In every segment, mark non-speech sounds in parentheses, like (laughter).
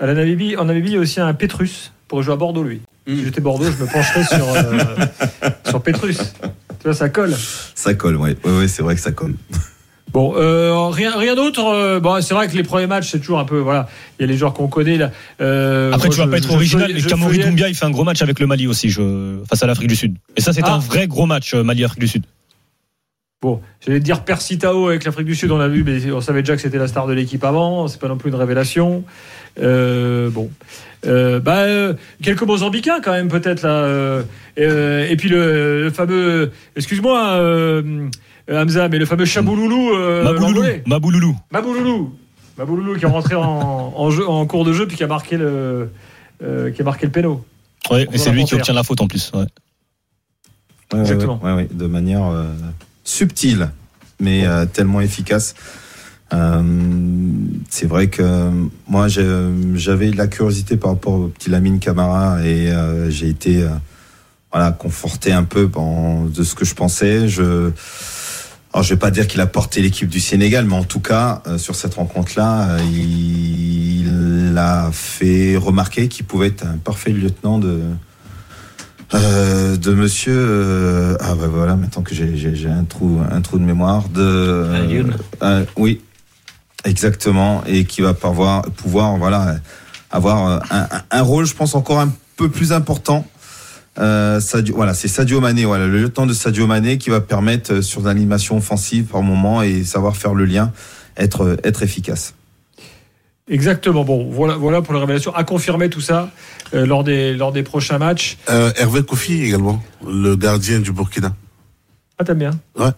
À la Namibie, en Namibie, il y a aussi un Petrus pour jouer à Bordeaux, lui. Si j'étais Bordeaux, je me pencherais sur, euh, (laughs) sur Petrus. Tu vois, ça colle. Ça colle, oui. Ouais, ouais, c'est vrai que ça colle. Bon, euh, rien, rien d'autre. euh, bon, c'est vrai que les premiers matchs, c'est toujours un peu. Voilà, il y a les joueurs qu'on connaît. Là. Euh, Après, moi, tu vas je- pas être original, mais Kamori Doumbia, il fait un gros match avec le Mali aussi, je... face à l'Afrique du Sud. Et ça, c'est Ah. un vrai gros match, Mali-Afrique du Sud. Bon, j'allais dire Persitao avec l'Afrique du Sud, on l'a vu, mais on savait déjà que c'était la star de l'équipe avant. C'est pas non plus une révélation. Euh, bon, Euh, bah, euh, quelques Mozambicains quand même peut-être là. euh, euh, et puis le, le fameux, excuse-moi, euh, Hamza, mais le fameux Chabouloulou, euh, Mabouloulou. Mabouloulou. Mabouloulou. Mabouloulou qui est rentré en, en jeu, en cours de jeu puis qui a marqué le, euh, qui a marqué le péno. On et c'est lui qui obtient la faute en plus. ouais. Ouais, ouais, Exactement. ouais, ouais, de manière subtile, mais euh, tellement efficace. Euh, c'est vrai que moi j'avais de la curiosité par rapport au petit Lamine Camara et euh, j'ai été voilà conforté un peu de ce que je pensais. Je alors je vais pas dire qu'il a porté l'équipe du Sénégal, mais en tout cas sur cette rencontre-là, il, il a fait remarquer qu'il pouvait être un parfait lieutenant de euh, de monsieur euh, ah bah voilà maintenant que j'ai un trou un trou de mémoire de euh, oui. Exactement et qui va pouvoir pouvoir voilà avoir euh, un, un- rôle je pense encore un peu plus important. Euh, Sadio, voilà c'est Sadio Mané voilà le lieutenant de Sadio Mané qui va permettre sur l'animation offensive par moment et savoir faire le lien être être efficace Exactement. Bon, voilà, voilà pour les révélations. À confirmer tout ça euh, lors des lors des prochains matchs. Euh, Hervé Kofi également, le gardien du Burkina. Ah, t'aimes bien? Ouais,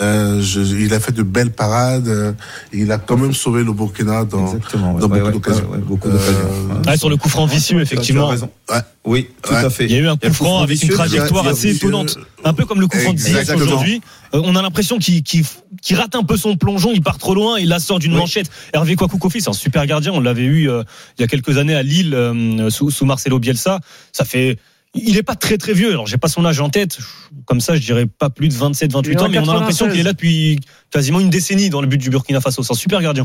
euh, je- il a fait de belles parades. euh, il a quand même sauvé le Burkina dans. ouais, dans ouais, beaucoup ouais, d'occasions. ouais, ouais, Euh, Ouais, sur le coup franc vicieux, Tu as effectivement. raison. Ouais. oui tout Ouais. à fait Il y a eu un coup franc avec une trajectoire assez étonnante. Un peu comme le coup franc de aujourd'hui. Euh, on a l'impression qu'il rate un peu son plongeon, il part trop loin, il la sort d'une Oui. manchette. Hervé Kwaku Kofi, c'est un super gardien. On l'avait eu euh, il y a quelques années à Lille euh, sous, sous Marcelo Bielsa. Ça fait. Il est pas très très vieux. Alors j'ai pas son âge en tête. Comme ça, je dirais pas plus de 27, Il 28 est en ans, mais on a l'impression 96. qu'il est là depuis quasiment une décennie dans le but du Burkina Faso. C'est un super gardien.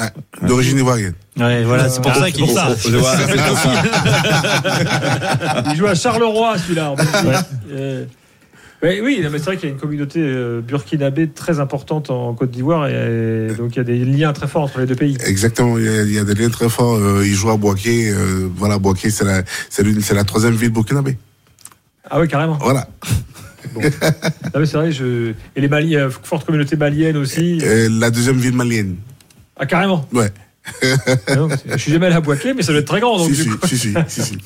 ouais, D'origine ivoirienne. Ouais, voilà, c'est pour Ah, ça qu'il pour ça. (laughs) Il joue à Charleroi, celui-là. (laughs) Euh, oui, mais c'est vrai qu'il y a une communauté euh, burkinabé très importante en Côte d'Ivoire et, donc il y a des liens très forts entre les deux pays. Exactement, il y, a, il y a des liens très forts. Euh, il joue à Boaké. Euh, voilà, Boaké, c'est la, c'est troisième ville burkinabé. Ah oui, carrément. Voilà. Ah oui, c'est vrai. Je... Et les Mali, euh, forte communauté malienne aussi. Euh, la deuxième ville malienne. Ah carrément. Ouais. Ah non, je suis jamais allé à Boaké, mais ça doit être très grand. Donc, si, du si, coup. si, si, si, si.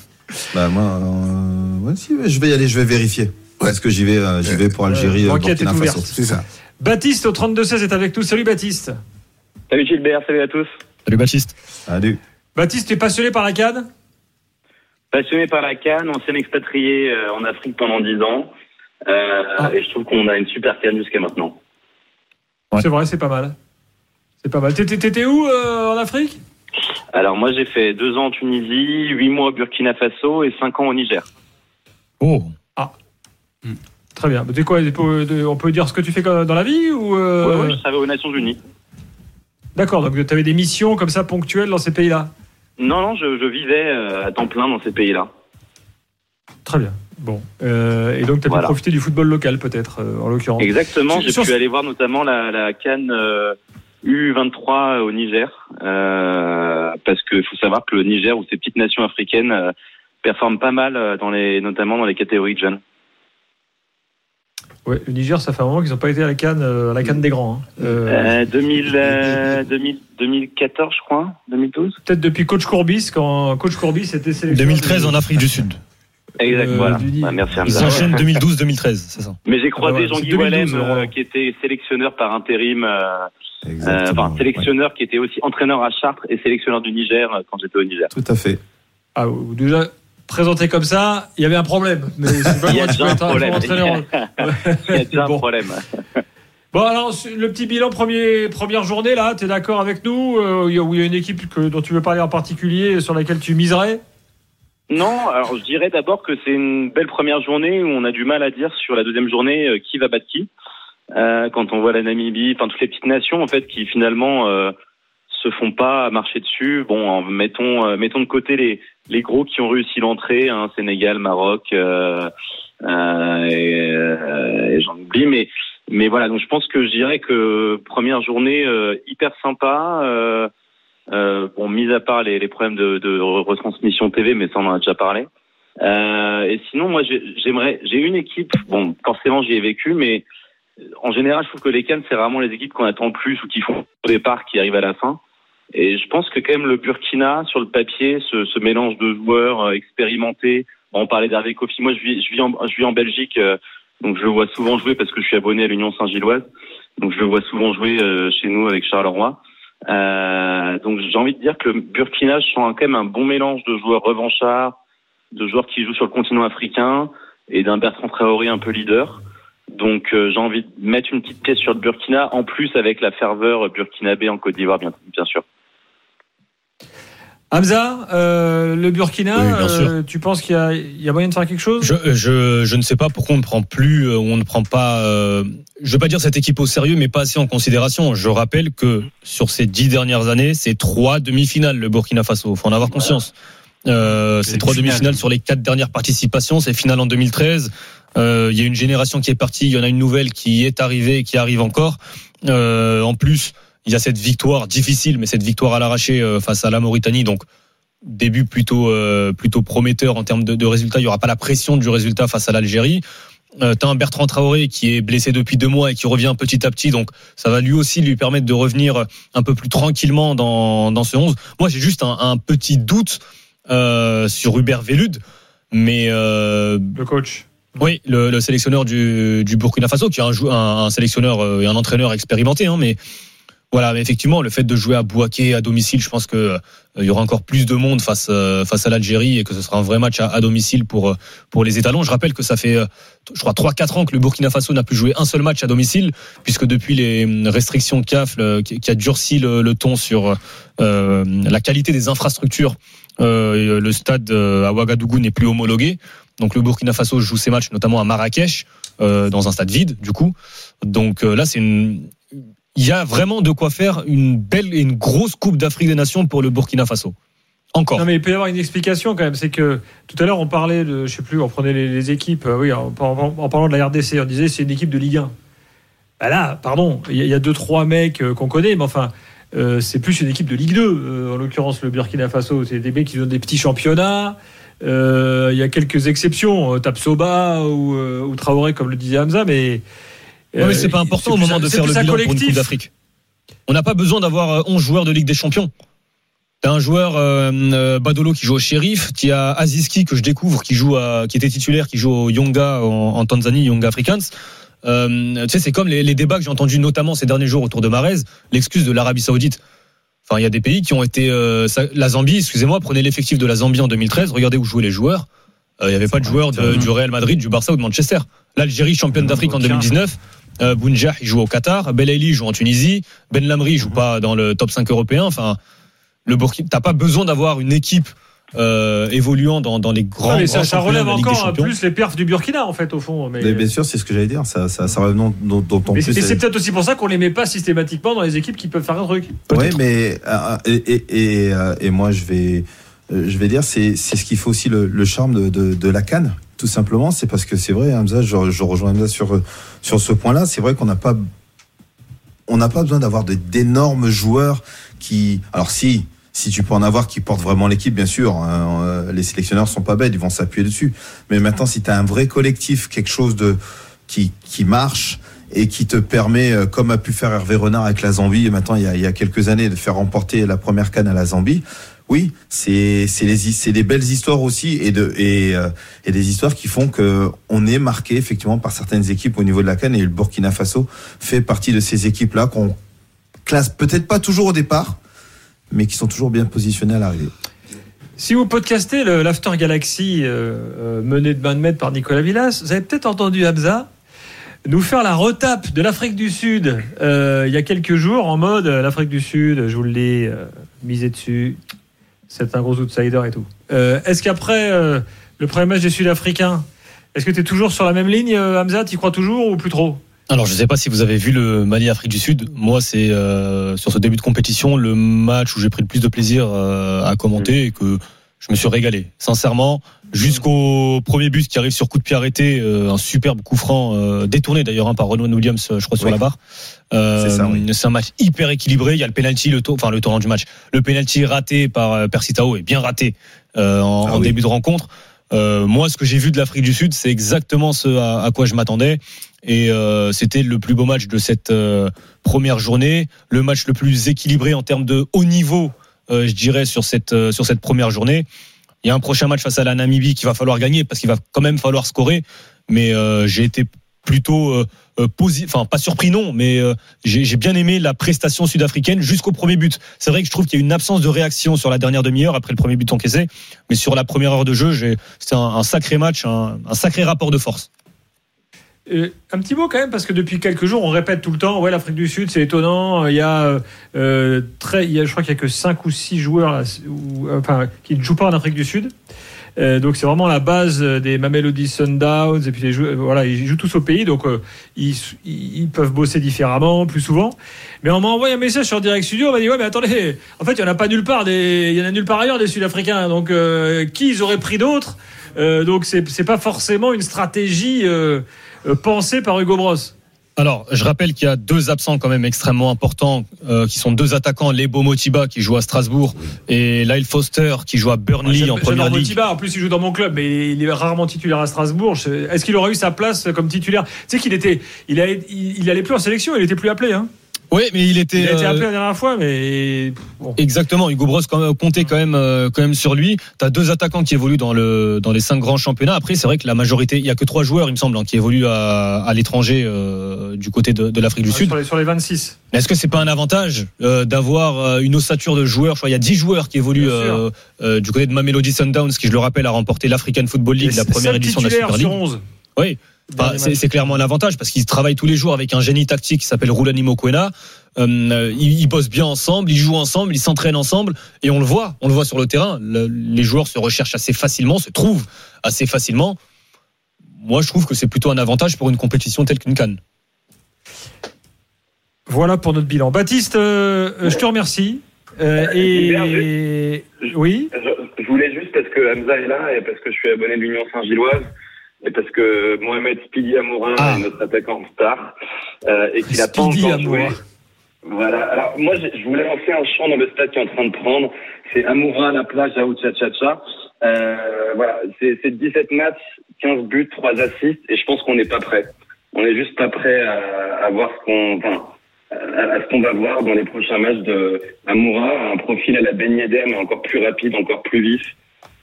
Bah moi, euh, ouais, si, je vais y aller, je vais vérifier. Parce que j'y vais, euh, j'y vais pour Algérie, Euh, l'enquête Burkina est ouverte. C'est ça. Baptiste au 32-16 est avec nous. Salut Baptiste. Salut Gilbert, salut à tous. Salut Baptiste. Salut. Baptiste, tu es passionné par la Cannes? Passionné par la Cannes, ancien expatrié euh, en Afrique pendant 10 ans. Euh, Ah. Et je trouve qu'on a une super Cannes jusqu'à maintenant. Ouais. C'est vrai, c'est pas mal. C'est pas mal. T'étais où euh, en Afrique? Alors moi j'ai fait deux ans en Tunisie, huit mois au Burkina Faso et cinq ans au Niger. Oh. Très bien. Mais quoi On peut dire ce que tu fais dans la vie ou euh, je travaillais aux Nations Unies. D'accord. Donc tu avais des missions comme ça ponctuelles dans ces pays-là. Non, non, je, je vivais euh, à temps plein dans ces pays-là. Très bien. Bon. Euh, et donc tu as Voilà. pu profiter du football local peut-être en l'occurrence. Exactement, j'ai sur- pu aller voir notamment la, la Cannes euh, U23 au Niger. parce qu'il faut savoir que le Niger ou ces petites nations africaines performent pas mal, dans les, notamment dans les catégories de jeunes. Ouais, le Niger, ça fait un moment qu'ils n'ont pas été à la Cannes, euh, à la Canne des grands. hein. Euh, Euh, 2000, euh, 2000, 2014, je crois, 2012. Peut-être depuis Coach Courbis, quand Coach Courbis était sélectionné. 2013 en Afrique du Sud. Exact, Euh, voilà. du Niger. Ouais, merci Ils enchaînent 2012-2013, c'est ça. Mais j'ai croisé Ah ouais, Jean-Guy c'est 2012, Wallem, euh, qui était sélectionneur par intérim, euh, euh, Exactement. enfin sélectionneur qui était aussi entraîneur à Chartres et sélectionneur du Niger quand j'étais au Niger. Tout à fait. Ah, ou déjà présenté comme ça, il y avait un problème. Mais c'est pas (laughs) (laughs) Il y a déjà un problème. Il y a déjà un problème. Bon, alors, le petit bilan, premier, première journée, là, tu es d'accord avec nous euh, Où il y a une équipe que, dont tu veux parler en particulier, sur laquelle tu miserais? Non, alors je dirais d'abord que c'est une belle première journée où on a du mal à dire sur la deuxième journée euh, qui va battre qui. Euh, quand on voit la Namibie, enfin toutes les petites nations en fait qui finalement euh, se font pas marcher dessus. Bon, mettons, euh, mettons de côté les, les gros qui ont réussi l'entrée, hein, Sénégal, Maroc, euh, euh, euh, j'en oublie, mais voilà. Donc je pense que je dirais que première journée euh, hyper sympa. Bon, mis à part les, problèmes de, retransmission TV, mais ça on en a déjà parlé. Et sinon, moi, j'ai- j'aimerais, j'ai une équipe. Bon, forcément, j'y ai vécu, mais en général, je trouve que les Cannes, c'est vraiment les équipes qu'on attend le plus ou qui font au départ, qui arrivent à la fin. Et je pense que quand même le Burkina, sur le papier, ce, ce mélange de joueurs euh, expérimentés. On parlait d'Hervé Kofi. Moi, je vis, je vis en, je vis en Belgique, euh, donc je le vois souvent jouer parce que je suis abonné à l'Union Saint-Gilloise. Donc je le vois souvent jouer euh, chez nous avec Charleroi. Euh, donc j'ai envie de dire que le Burkina, je sens quand même un bon mélange de joueurs revanchards, de joueurs qui jouent sur le continent africain et d'un Bertrand Traoré un peu leader. Donc euh, j'ai envie de mettre une petite pièce sur le Burkina, en plus avec la ferveur burkinabé en Côte d'Ivoire, bien, bien sûr. Hamza, euh, le Burkina, Oui, euh, tu penses qu'il y a, il y a moyen de faire quelque chose? Je, je, je ne sais pas pourquoi on ne prend plus, euh, on ne prend pas, euh, je veux pas dire cette équipe au sérieux, mais pas assez en considération. Je rappelle que sur ces dix dernières années, c'est trois demi-finales le Burkina Faso. Faut en avoir conscience. Euh, c'est trois finales. demi-finales sur les quatre dernières participations. C'est finale en 2013. Euh, Il y a une génération qui est partie, il y en a une nouvelle qui est arrivée, et qui arrive encore. Euh, en plus, il y a cette victoire difficile, mais cette victoire à l'arraché euh, face à la Mauritanie. Donc début plutôt euh, plutôt prometteur en termes de, de résultats. Il y aura pas la pression du résultat face à l'Algérie. Euh, T'as un Bertrand Traoré qui est blessé depuis deux mois et qui revient petit à petit, donc ça va lui aussi lui permettre de revenir un peu plus tranquillement dans, dans ce 11. Moi, j'ai juste un, un petit doute euh, sur Hubert Vélude, mais euh, Le coach. oui, le, le sélectionneur du, du Burkina Faso, qui est un, un, un sélectionneur euh, et un entraîneur expérimenté, hein, mais voilà, mais effectivement, le fait de jouer à Bouaké à domicile, je pense que euh, il y aura encore plus de monde face euh, face à l'Algérie et que ce sera un vrai match à, à domicile pour euh, pour les étalons. Je rappelle que ça fait, euh, je crois, 3-4 ans que le Burkina Faso n'a plus joué un seul match à domicile, puisque depuis les hum, restrictions CAF, le- qui qui a durci le, le ton sur euh, la qualité des infrastructures, euh, le stade euh, à Ouagadougou n'est plus homologué. Donc le Burkina Faso joue ses matchs notamment à Marrakech, euh, dans un stade vide, du coup. Donc euh, là, c'est une. Il y a vraiment de quoi faire une belle et une grosse Coupe d'Afrique des Nations pour le Burkina Faso. Encore. Non mais il peut y avoir une explication quand même, c'est que tout à l'heure on parlait de, je sais plus, on prenait les, équipes, euh, oui, en, parlant de la RDC, on disait c'est une équipe de Ligue 1. Bah là, pardon, il y, a- deux trois mecs euh, qu'on connaît, mais enfin euh, c'est plus une équipe de Ligue 2. euh, en l'occurrence le Burkina Faso, c'est des mecs qui ont des petits championnats. Il y a quelques exceptions, Tapsoba ou, ou Traoré comme le disait Hamza, mais Ouais, mais euh, c'est pas important au moment de faire le bilan pour une collectif. Coupe d'Afrique. On n'a pas besoin d'avoir euh, 11 joueurs de Ligue des Champions. T'as un joueur euh, euh, Badolo qui joue au Sheriff, tu as Aziski que je découvre qui joue à, qui était titulaire, qui joue au Yonga en, en Tanzanie, Yonga Africans. Euh, tu sais, c'est comme les, les débats que j'ai entendus notamment ces derniers jours autour de Marez, l'excuse de l'Arabie Saoudite. Enfin, il y a des pays qui ont été euh, ça- la Zambie, excusez-moi, prenez l'effectif de la Zambie en 2013, regardez où jouaient les joueurs. Euh, Il n'y avait pas de joueurs de- du Real Madrid, du Barça ou de Manchester. L'Algérie championne d'Afrique en Aucun. 2019. Euh, Bounjah, il joue au Qatar. Belaïli joue en Tunisie. Ben Lamri joue pas dans le top 5 européen. Enfin, le Burkina, t'as pas besoin d'avoir une équipe euh, évoluant dans, dans les grands, Ah, mais ça, grands ça championnats relève de la Ligue des encore un Champions. plus les perfs du Burkina en fait au fond. Mais, Mais bien sûr, c'est ce que j'allais dire. Ça, ça, ça relève non- non- d'autant mais plus. c'est mais c'est peut-être aussi pour ça qu'on les met pas systématiquement dans les équipes qui peuvent faire un truc. Oui, mais euh, et, et, et, euh, et moi je vais euh, je vais dire c'est c'est ce qui fait aussi le, le charme de, de, de la Cannes tout simplement c'est parce que c'est vrai Hamza je, rejoins Hamza sur sur ce point-là c'est vrai qu'on n'a pas on n'a pas besoin d'avoir d'énormes joueurs qui alors si si tu peux en avoir qui portent vraiment l'équipe, bien sûr, hein, euh, les sélectionneurs sont pas bêtes, ils vont s'appuyer dessus. Mais maintenant, si tu as un vrai collectif, quelque chose de qui, qui marche et qui te permet, euh, comme a pu faire Hervé Renard avec la Zambie, et maintenant il y, a, il y a quelques années, de faire remporter la première canne à la Zambie. Oui, c'est des belles histoires aussi et de euh, des histoires qui font que on est marqué effectivement par certaines équipes au niveau de la canne et le Burkina Faso fait partie de ces équipes là qu'on classe peut-être pas toujours au départ, mais qui sont toujours bien positionnés à l'arrivée. Si vous podcastez l'After Galaxy euh, euh, mené de main de maître par Nicolas Villas, vous avez peut-être entendu Hamza nous faire la retape de l'Afrique du Sud il y a quelques jours en mode l'Afrique du Sud, je vous le dis, dessus, c'est un gros outsider et tout. Euh, est-ce qu'après euh, le premier match des Sud-Africains, est-ce que tu es toujours sur la même ligne, euh, Hamza? Tu crois toujours ou plus trop? Alors, je ne sais pas si vous avez vu le Mali-Afrique du Sud. Moi, c'est euh, sur ce début de compétition le match où j'ai pris le plus de plaisir euh, à commenter et que je me suis régalé. Sincèrement, jusqu'au premier but qui arrive sur coup de pied arrêté, euh, un superbe coup franc euh, détourné d'ailleurs hein, par Renaud Williams, euh, je crois sur Oui. la barre. Euh, C'est ça, oui. C'est un match hyper équilibré. Il y a le penalty, le tour, enfin le tournant du match, le penalty raté par euh, Percy Tao est bien raté euh, en, Ah en oui. début de rencontre. Euh, moi, ce que j'ai vu de l'Afrique du Sud, c'est exactement ce à, à quoi je m'attendais. Et euh, c'était le plus beau match de cette euh, première journée, le match le plus équilibré en termes de haut niveau, je dirais, sur cette euh, sur cette première journée. Il y a un prochain match face à la Namibie qu'il va falloir gagner parce qu'il va quand même falloir scorer. Mais euh, j'ai été plutôt euh, euh, posi- enfin pas surpris non, mais euh, j'ai bien aimé la prestation sud-africaine jusqu'au premier but. C'est vrai que je trouve qu'il y a une absence de réaction sur la dernière demi-heure après le premier but encaissé, mais sur la première heure de jeu, c'était un, sacré match, un sacré rapport de force. Euh, un petit mot quand même, parce que depuis quelques jours, on répète tout le temps, ouais, l'Afrique du Sud, c'est étonnant. Il y a, euh, très, il y a, je crois qu'il y a que 5 ou 6 joueurs euh, enfin, qui ne jouent pas en Afrique du Sud. Euh, donc c'est vraiment la base des Mamelody Sundowns et puis les joueurs, voilà ils jouent tous au pays donc euh, ils, ils peuvent bosser différemment plus souvent mais on m'a envoyé un message sur Direct Studio on m'a dit ouais mais attendez en fait il y en a pas nulle part il y en a nulle part ailleurs des Sud-Africains donc euh, qui ils auraient pris d'autres Euh, donc c'est c'est pas forcément une stratégie euh, euh, pensée par Hugo Bros Alors, je rappelle qu'il y a deux absents quand même extrêmement importants, euh, qui sont deux attaquants, Lebo Motiba qui joue à Strasbourg et Lyle Foster qui joue à Burnley en première ligue. Motiba. En plus, il joue dans mon club, mais il est rarement titulaire à Strasbourg. Est-ce qu'il aurait eu sa place comme titulaire? Tu sais qu'il était, il, a- il, il allait plus en sélection, il était plus appelé. Hein. Oui, mais il était. Il a été euh, appelé la dernière fois, mais bon. Exactement, Hugo Bros comptait quand même euh, quand même sur lui. Tu as deux attaquants qui évoluent dans le dans les cinq grands championnats. Après, c'est vrai que la majorité, il y a que trois joueurs, il me semble, hein, qui évoluent à, à l'étranger euh, du côté de, de l'Afrique du Sud. Sur les, sur les 26. Mais Est-ce que c'est pas un avantage euh, d'avoir euh, une ossature de joueurs? Je crois il y a 10 joueurs qui évoluent euh, du côté de Mamelody Sundowns, qui je le rappelle a remporté l'African Football League, Et la première édition de la Super League. sur 11. Oui. Enfin, c'est clairement un avantage parce qu'ils travaillent tous les jours avec un génie tactique qui s'appelle Rulani Mokwena. Euh, ils, ils bossent bien ensemble, ils jouent ensemble, ils s'entraînent ensemble et on le voit, on le voit sur le terrain. Le- les joueurs se recherchent assez facilement, se trouvent assez facilement. Moi, je trouve que c'est plutôt un avantage pour une compétition telle qu'une Cannes. Voilà pour notre bilan. Baptiste, euh, euh, je te remercie. Euh, et oui, Je, je voulais juste parce que Hamza est là et parce que je suis abonné de l'Union Saint-Gilloise et parce que Mohamed Spidi Amoura Ah. est notre attaquant star euh, et qu'il a pas encore joué. Voilà. Alors moi, je voulais lancer un chant dans le stade qui est en train de prendre. C'est Amoura, la plage, Aou Tcha Tcha Tcha. Euh, voilà. C'est c'est 17 matchs, 15 buts, 3 assists et je pense qu'on n'est pas prêt. On est juste pas prêt à, à voir ce qu'on, enfin, à, à ce qu'on va voir dans les prochains matchs de Amoura, un profil à la Ben Yedder, mais encore plus rapide, encore plus vif,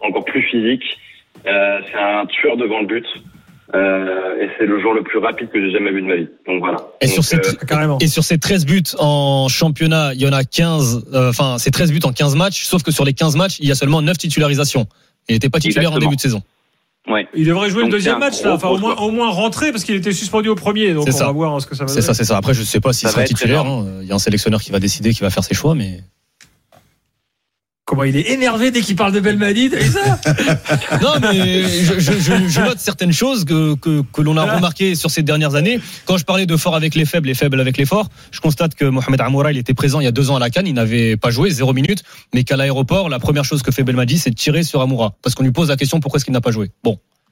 encore plus physique. Euh, c'est un tueur devant le but. Euh, et c'est le joueur le plus rapide que j'ai jamais vu de ma vie. Donc voilà. Et Donc, sur cette- euh, carrément. Et sur ces 13 buts en championnat, il y en a 15, euh, enfin, c'est 13 buts en 15 matchs, sauf que sur les 15 matchs, il y a seulement 9 titularisations. Il n'était pas titulaire en début de saison. ouais. Il devrait jouer Donc, le deuxième c'est match là, enfin au moins, joueur. au moins rentrer parce qu'il était suspendu au premier, donc C'est on ça. va voir ce que ça va C'est donner. ça, c'est ça. Après, je sais pas s'il sera titulaire. hein. Il y a un sélectionneur qui va décider, qui va faire ses choix, mais. Comment il est énervé dès qu'il parle de Belmadi, t'as vu ça (laughs) Non, mais je, je, je- note certaines choses que, que, que l'on a remarquées sur ces dernières années. Quand je parlais de fort avec les faibles et faibles avec les forts, je constate que Mohamed Amoura, il était présent il y a deux ans à la Cannes, il n'avait pas joué, zéro minute, mais qu'à l'aéroport, la première chose que fait Belmadi, c'est de tirer sur Amoura. Parce qu'on lui pose la question pourquoi est-ce qu'il n'a pas joué? Bon,